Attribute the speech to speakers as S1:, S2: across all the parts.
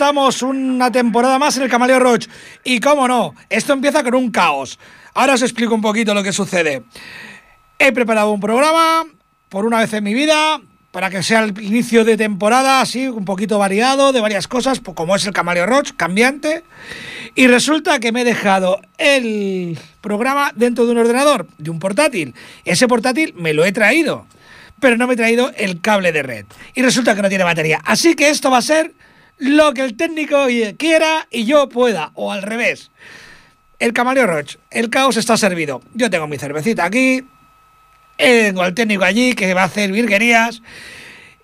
S1: estamos una temporada más en el Camaleo Roach. Y cómo no, esto empieza con un caos. Ahora os explico un poquito lo que sucede. He preparado un programa, por una vez en mi vida, para que sea el inicio de temporada, así, un poquito variado, de varias cosas, pues como es el Camaleo Roach, cambiante. Y resulta que me he dejado el programa dentro de un ordenador, de un portátil. Ese portátil me lo he traído pero no me he traído el cable de red. Y resulta que no tiene batería. Así que esto va a ser lo que el técnico quiera y yo pueda, o al revés. El Camaleo Roach, el caos está servido. Yo tengo mi cervecita aquí, tengo al técnico allí que va a hacer virguerías.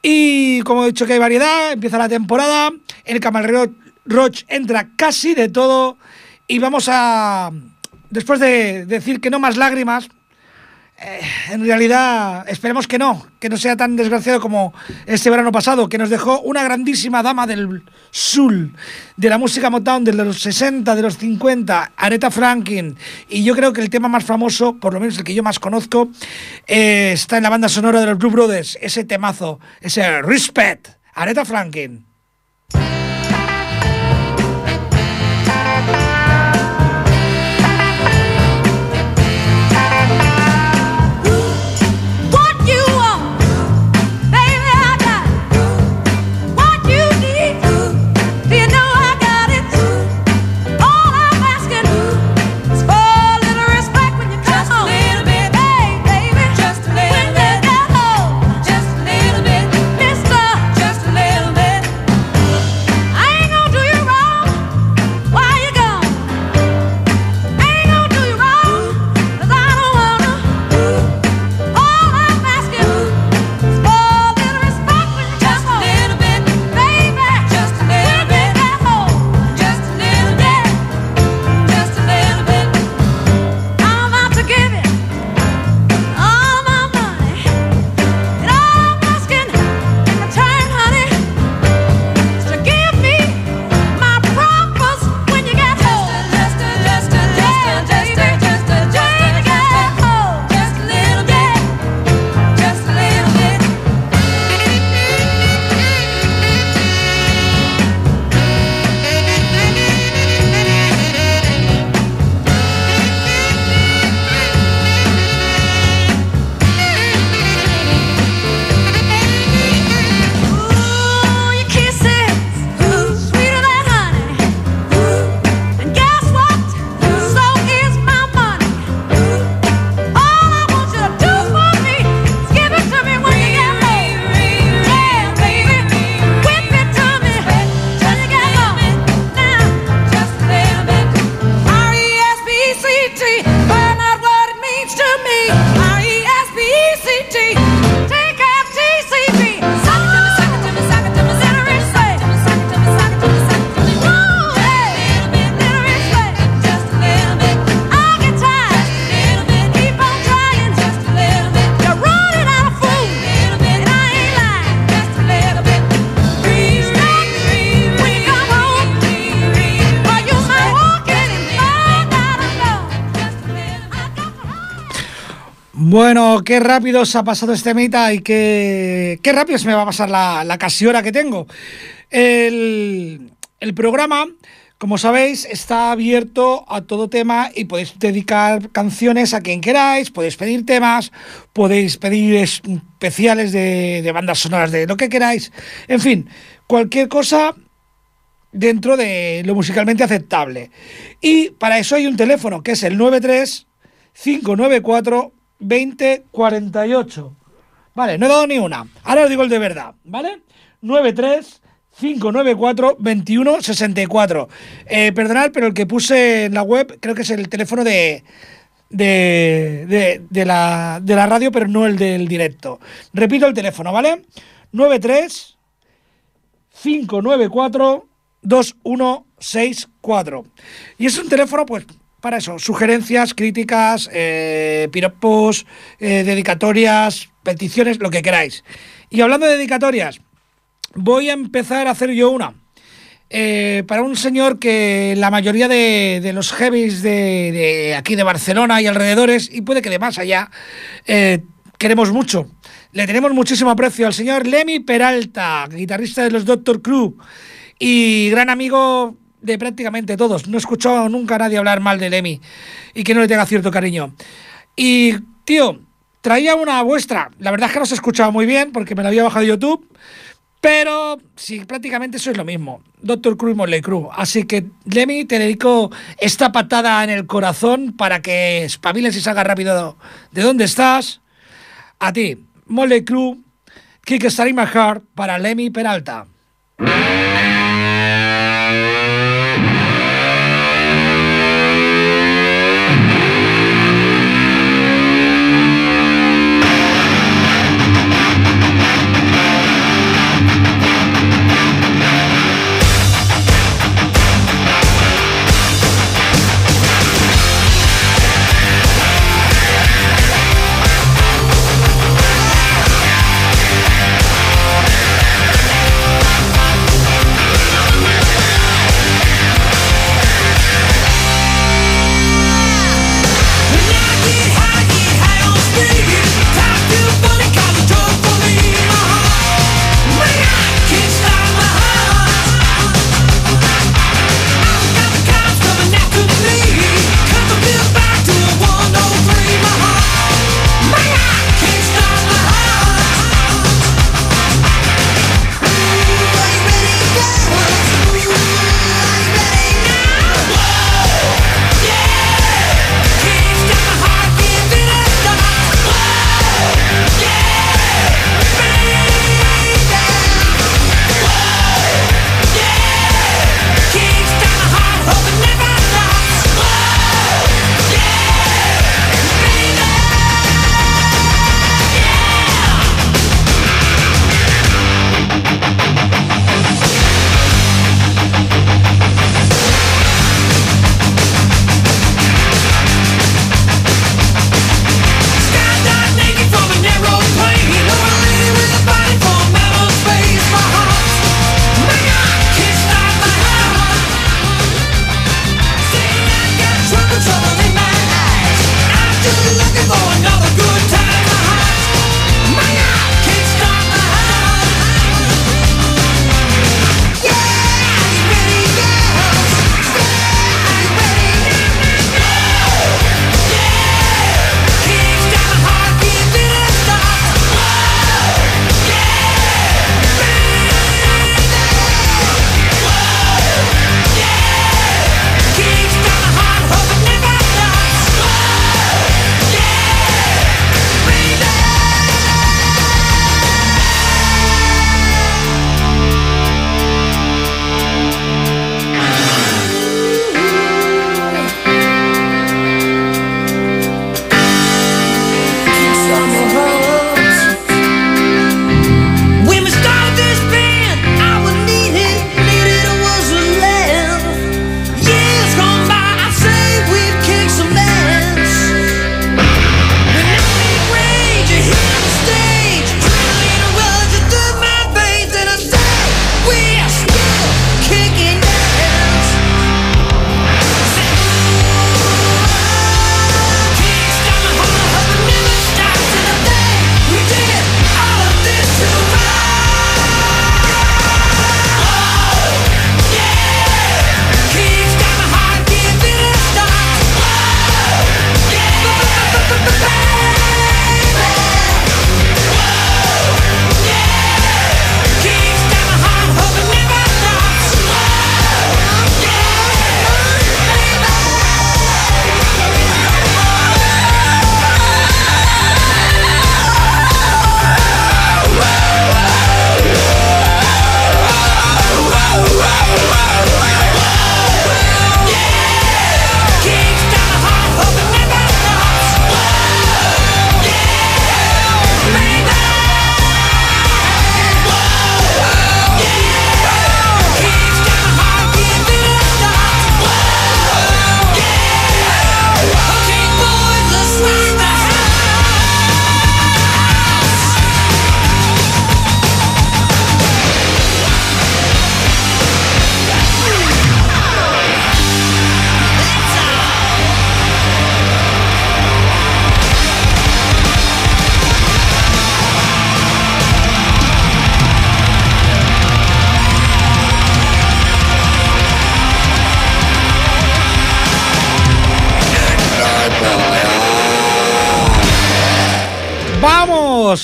S1: Y como he dicho que hay variedad, empieza la temporada, el Camaleo Roach entra casi de todo y vamos a, después de decir que no más lágrimas, eh, en realidad, esperemos que no, que no sea tan desgraciado como este verano pasado, que nos dejó una grandísima dama del soul, de la música Motown de los 60, de los 50, Aretha Franklin. Y yo creo que el tema más famoso, por lo menos el que yo más conozco, eh, está en la banda sonora de los Blue Brothers, ese temazo, ese Respect, Aretha Franklin. Qué rápido se ha pasado este meta y qué, qué rápido se me va a pasar la, casi hora que tengo. El, programa, como sabéis, está abierto a todo tema y podéis dedicar canciones a quien queráis, podéis pedir temas, podéis pedir especiales de, de bandas sonoras de lo que queráis. En fin, cualquier cosa dentro de lo musicalmente aceptable. Y para eso hay un teléfono que es el 93 594 2048. Vale, no he dado ni una. Ahora os digo el de verdad, ¿vale? 93 594 2164. Eh, perdonad, pero el que puse en la web creo que es el teléfono de, de, de, la, de la radio, pero no el del directo. Repito el teléfono, ¿vale? 93 594 2164. Y es un teléfono, pues, para eso, sugerencias, críticas, eh, piropos, eh, dedicatorias, peticiones, lo que queráis. Y hablando de dedicatorias, voy a empezar a hacer yo una. Eh, para un señor que la mayoría de, los heavies de, aquí de Barcelona y alrededores, y puede que de más allá, queremos mucho. Le tenemos muchísimo aprecio al señor Lemmy Peralta, guitarrista de los Doctor Crew y gran amigo de prácticamente todos. No he escuchado nunca a nadie hablar mal de Lemmy y que no le tenga cierto cariño. Y, tío, traía una vuestra. La verdad es que no se escuchaba muy bien porque me la había bajado de YouTube. Pero sí, prácticamente eso es lo mismo. Doctor Crew y Motley Crue. Así que, Lemmy, te dedico esta patada en el corazón para que espabiles y salgas rápido de dónde estás. A ti, Motley Crue, Kick Starting My Heart para Lemmy Peralta.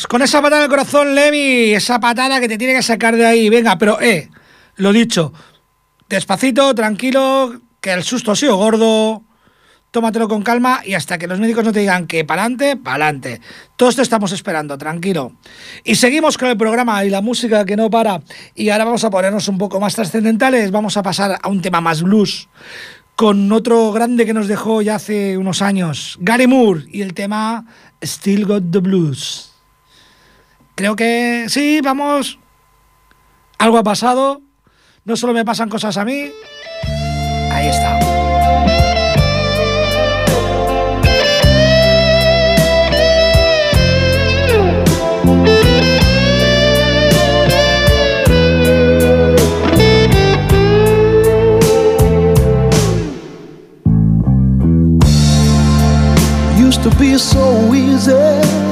S1: Con esa patada en corazón, Lemmy. Esa patada que te tiene que sacar de ahí. Venga, pero, eh, lo dicho. Despacito, tranquilo, que el susto ha sido gordo. Tómatelo con calma y hasta que los médicos no te digan que para adelante. Todos te estamos esperando, tranquilo. Y seguimos con el programa y la música que no para. Y ahora vamos a ponernos un poco más trascendentales. Vamos a pasar a un tema más blues con otro grande que nos dejó ya hace unos años, Gary Moore, y el tema Still Got the Blues. Creo que sí, vamos. Algo ha pasado. No solo me pasan cosas a mí. Ahí está.
S2: to be so easy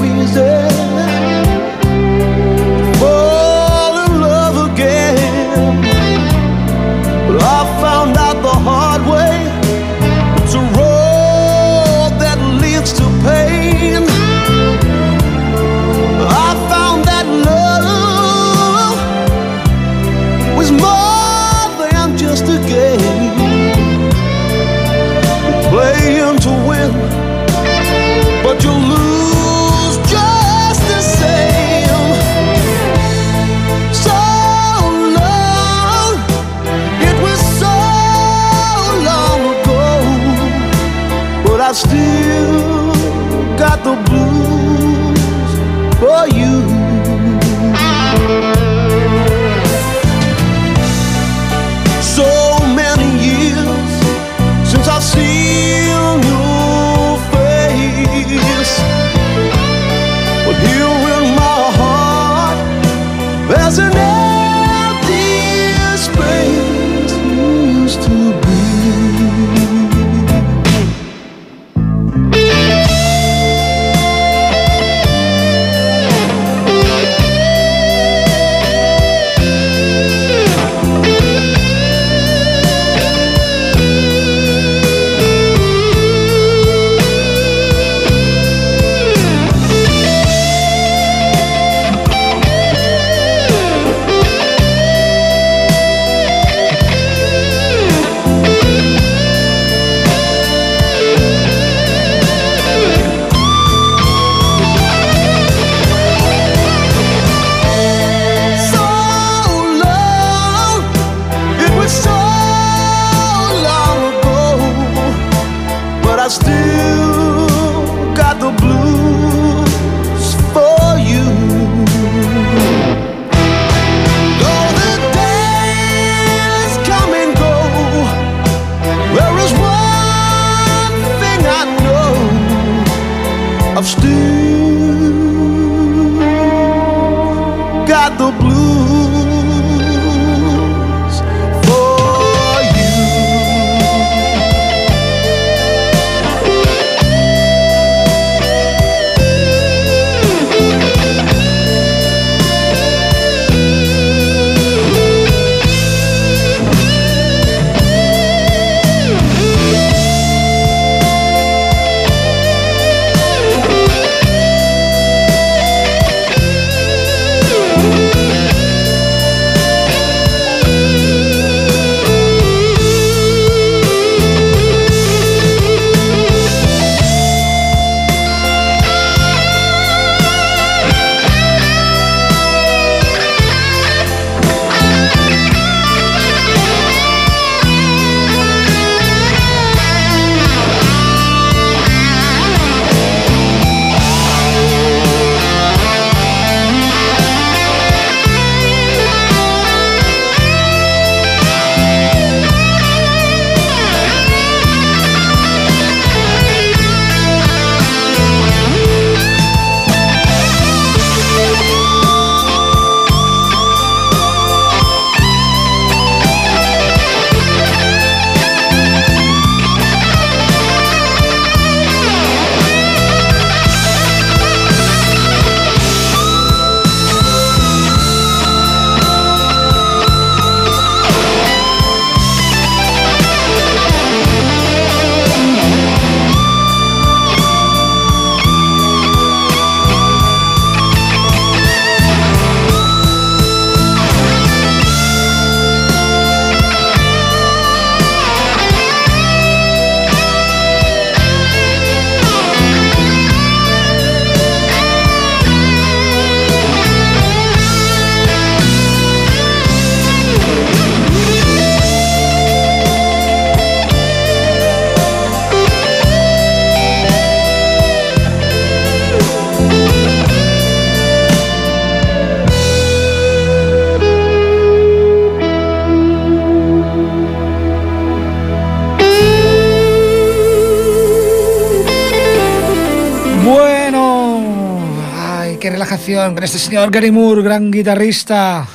S1: relajación con este señor Gary Moore, gran guitarrista.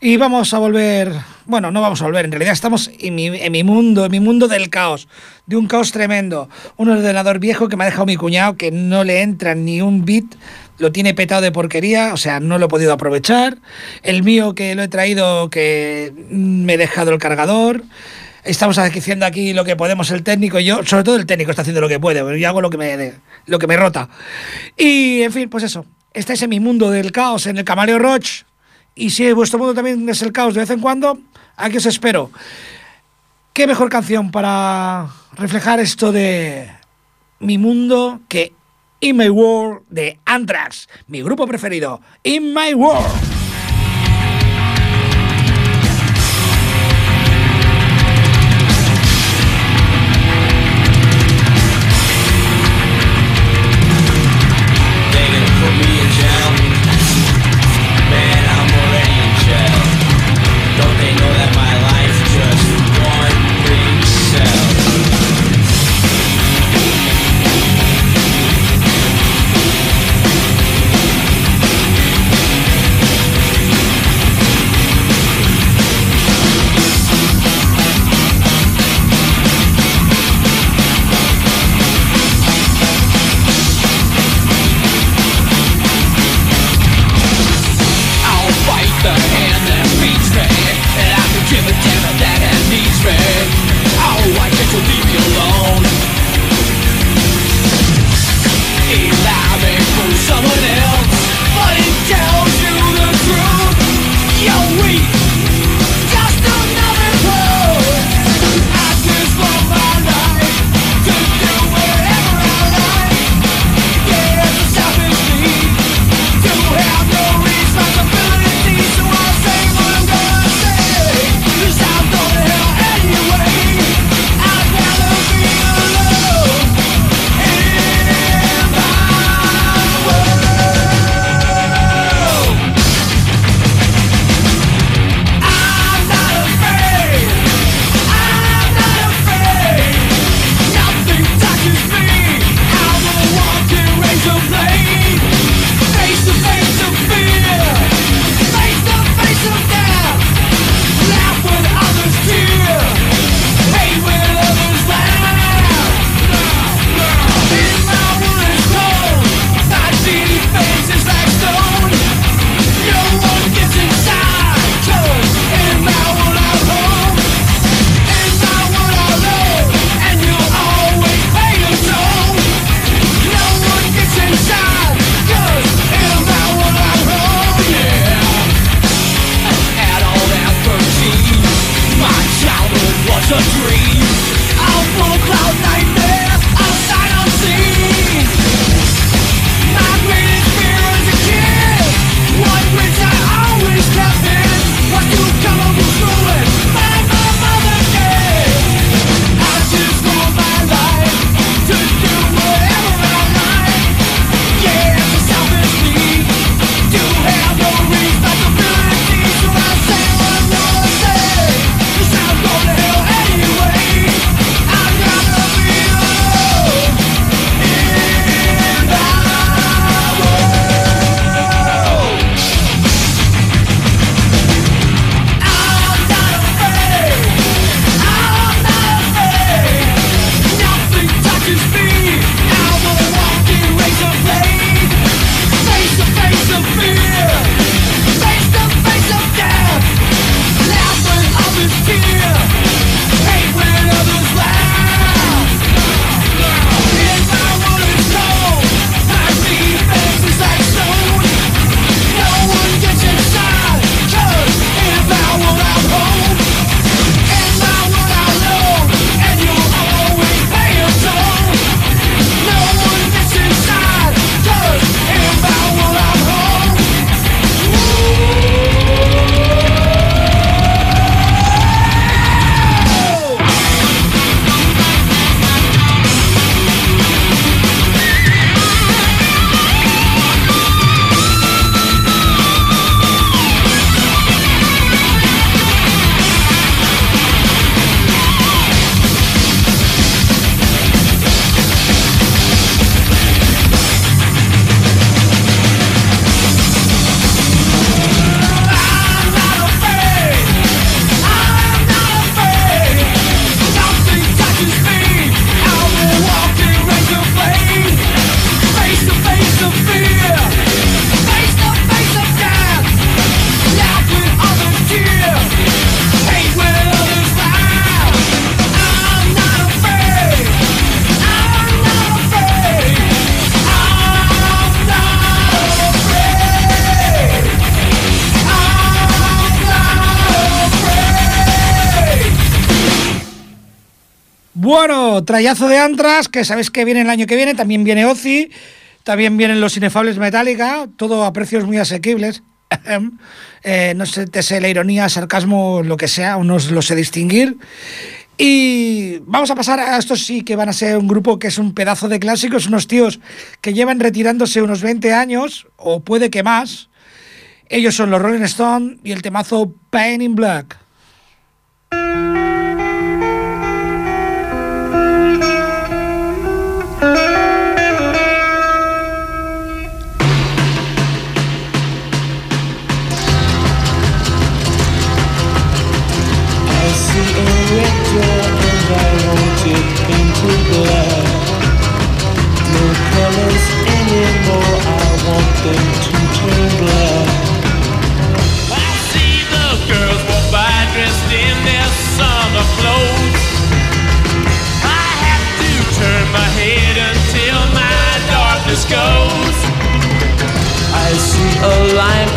S1: Y vamos a volver, bueno, no vamos a volver, en realidad estamos en mi, en mi, mundo, en mi mundo del caos, de un caos tremendo. Un ordenador viejo que me ha dejado mi cuñado, que no le entra ni un bit, lo tiene petado de porquería, o sea, no lo he podido aprovechar. El mío que lo he traído, que me he dejado el cargador. Estamos haciendo aquí lo que podemos el técnico y yo, sobre todo el técnico está haciendo lo que puede, yo hago lo que me, lo que me rota. Y, en fin, pues eso, estáis en mi mundo del caos, en el Camaleo Roach. Y si vuestro mundo también es el caos de vez en cuando, aquí os espero. ¿Qué mejor canción para reflejar esto de mi mundo que In My World de Anthrax, mi grupo preferido, In My World?
S3: Trayazo de Antras, que sabéis que viene el año que viene, también viene Ozzy, también vienen los inefables Metallica, todo a precios muy asequibles. Eh, no sé, te sé la ironía, sarcasmo, lo que sea, unos lo sé distinguir. Y vamos a pasar a estos sí que van a ser un grupo que es un pedazo de clásicos, unos tíos que llevan retirándose unos 20 años, o puede que más. Ellos son los Rolling Stones y el temazo Pain in Black.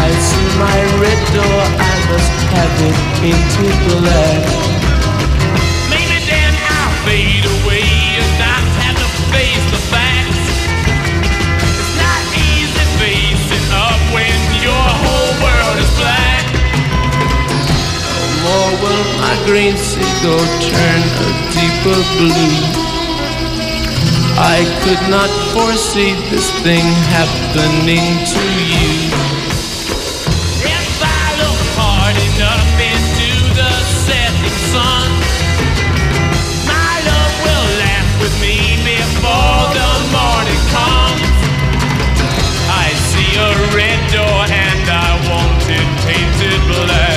S3: I see my red door, I must have it painted black. Maybe then I'll fade away and not have to face the facts. It's not easy facing up when your whole world is black. No more will my green seagull turn a deeper blue. I could not foresee this thing happening to you. Red door and I want it painted black.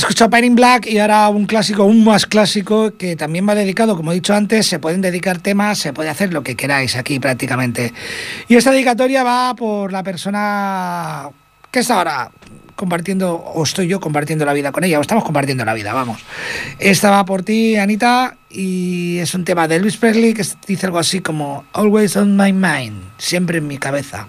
S3: Hemos escuchado Pain in Black y ahora un clásico, un más clásico que también va dedicado, como he dicho antes, se pueden dedicar temas, se puede hacer lo que queráis aquí prácticamente. Y esta dedicatoria va por la persona que está ahora compartiendo, o estoy yo compartiendo la vida con ella, o estamos compartiendo la vida, vamos. Esta va por ti, Anita, y es un tema de Elvis Presley que dice algo así como Always on my mind, siempre en mi cabeza.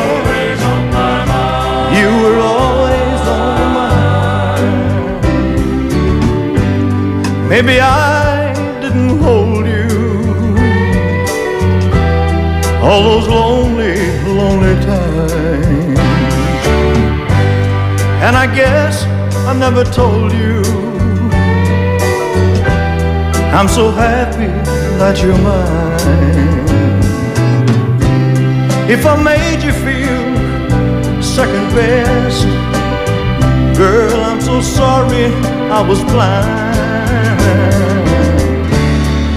S4: Always on my mind. You were always on my mind. Maybe I didn't hold you all those lonely, lonely times. And I guess I never told you I'm so happy that you're mine. If I made you feel second best, girl, I'm so sorry I was blind.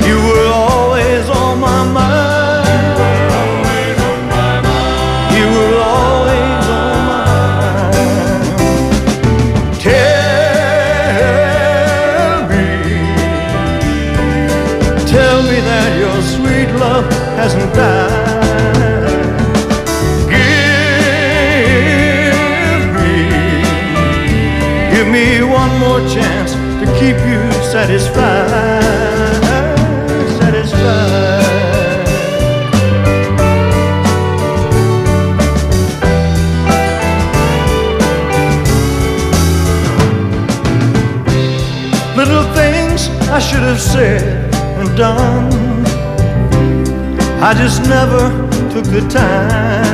S4: You were always on my mind. More chance to keep you satisfied, satisfied. Little things I should have said and done. I just never took the time.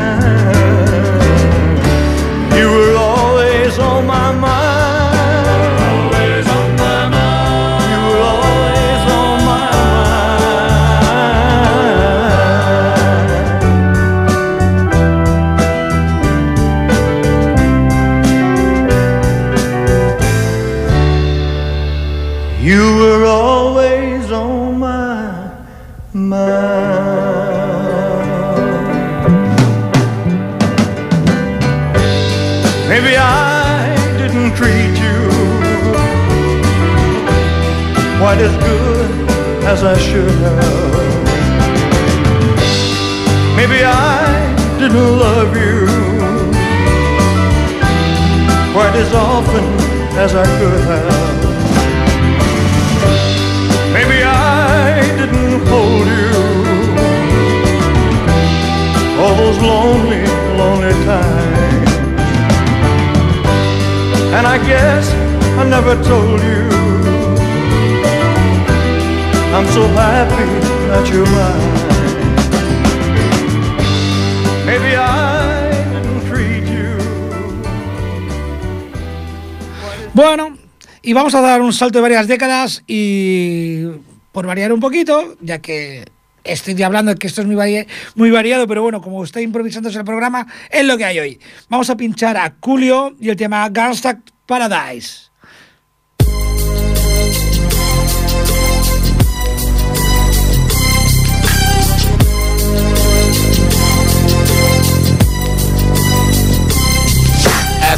S1: Vamos a dar un salto de varias décadas y por variar un poquito, ya que estoy hablando de que esto es muy, muy variado, pero bueno, como estoy improvisándose el programa, es lo que hay hoy. Vamos a pinchar a Julio y el tema Gangsta Paradise.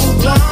S5: so blind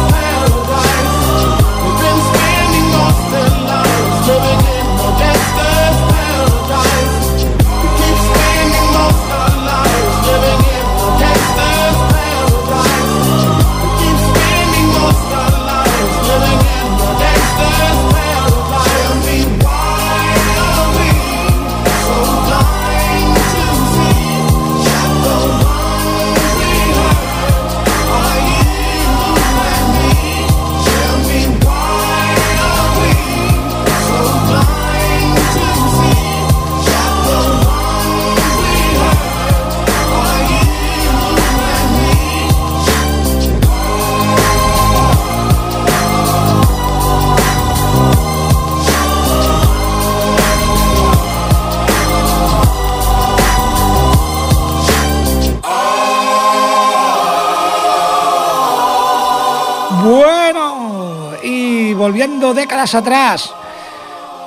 S5: décadas atrás.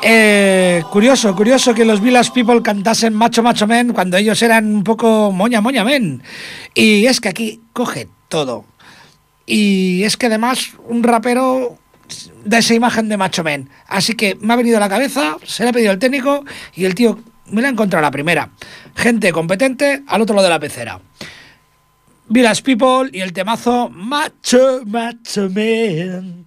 S5: Eh, curioso, curioso que los Village People cantasen Macho Macho Men cuando ellos eran un poco Moña Moña Men. Y es que aquí coge todo. Y es que además un rapero da esa imagen de Macho Men. Así que me ha venido a la cabeza, se le ha pedido al técnico y el tío me la ha encontrado la primera. Gente competente al otro lado de la pecera. Village People y el temazo Macho Macho
S1: Men.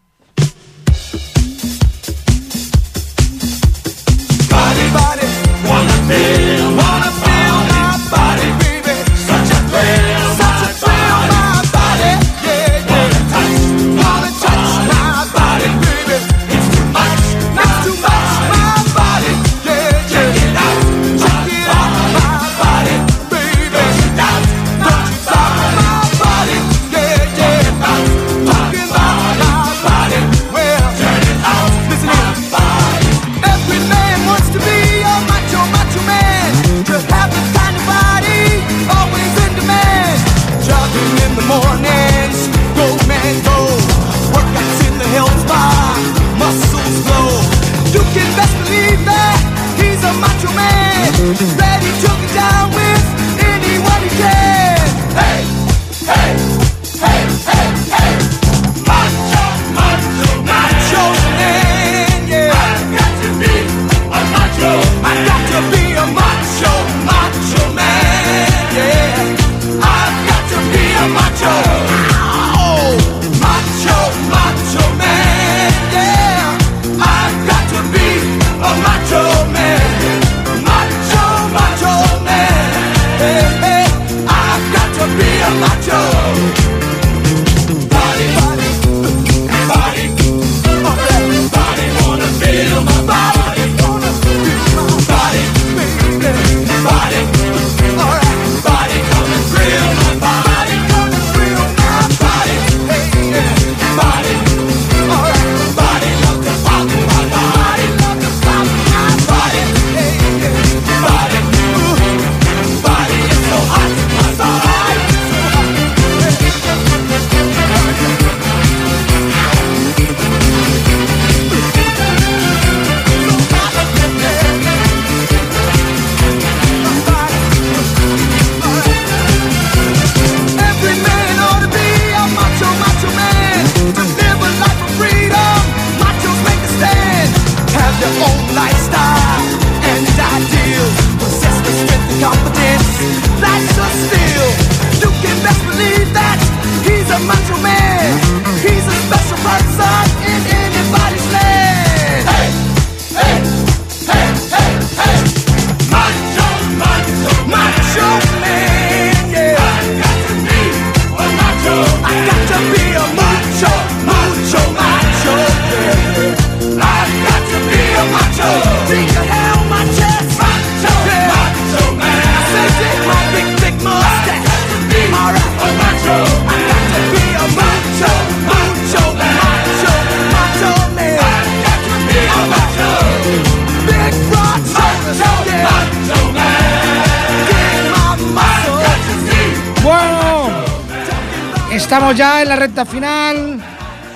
S1: Final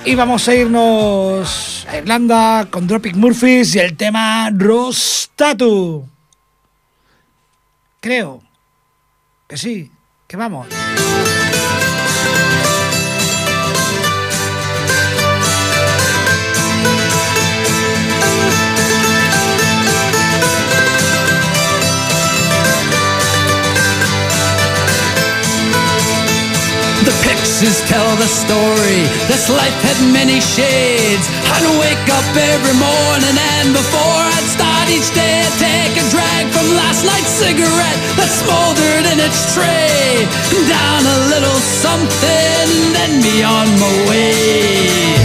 S1: y vamos a irnos a Irlanda con Dropic Murphys y el tema Rostatu. Creo que sí, que vamos.
S6: Pictures tell the story. This life had many shades. I'd wake up every morning and before I'd start each day, I'd take a drag from last night's cigarette that smoldered in its tray. Down a little something, then be on my way.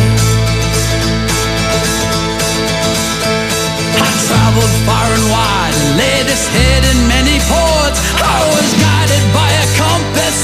S6: I traveled far and wide, laid this head in many ports. I was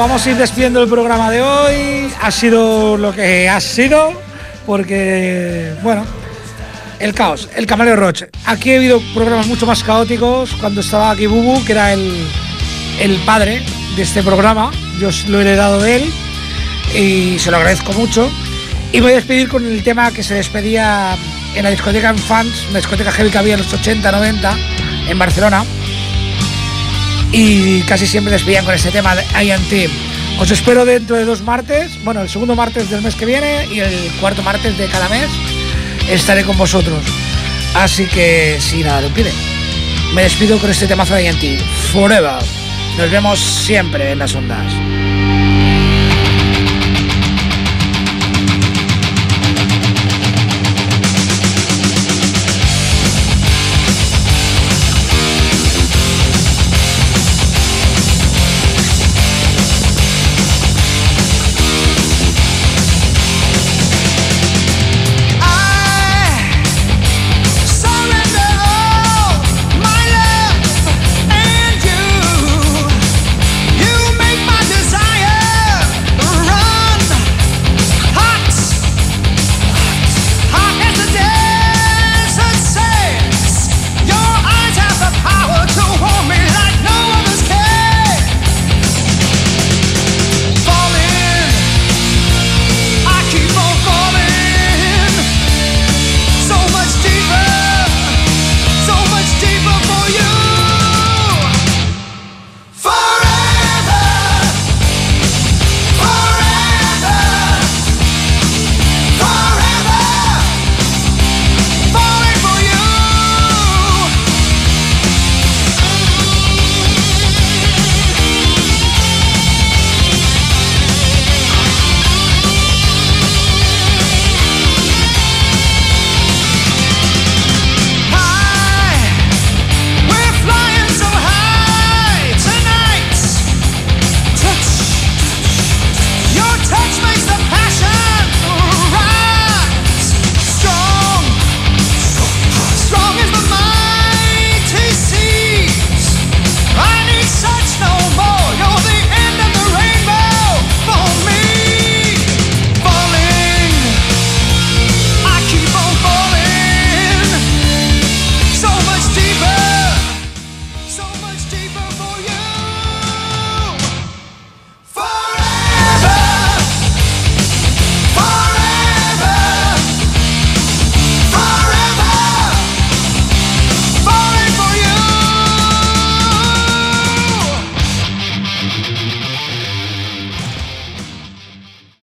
S1: Vamos a ir despidiendo el programa de hoy. Ha sido lo que ha sido, porque, bueno, el caos, el camaleo Roche. Aquí ha habido programas mucho más caóticos cuando estaba aquí Bubu, que era el, el padre de este programa. Yo lo he heredado de él y se lo agradezco mucho. Y voy a despedir con el tema que se despedía en la discoteca en Fans, una discoteca heavy que había en los 80, 90 en Barcelona y casi siempre despedían con este tema de INT. Os espero dentro de dos martes, bueno, el segundo martes del mes que viene y el cuarto martes de cada mes estaré con vosotros. Así que, si nada lo impide, me despido con este temazo de INT. Forever. Nos vemos siempre en las ondas.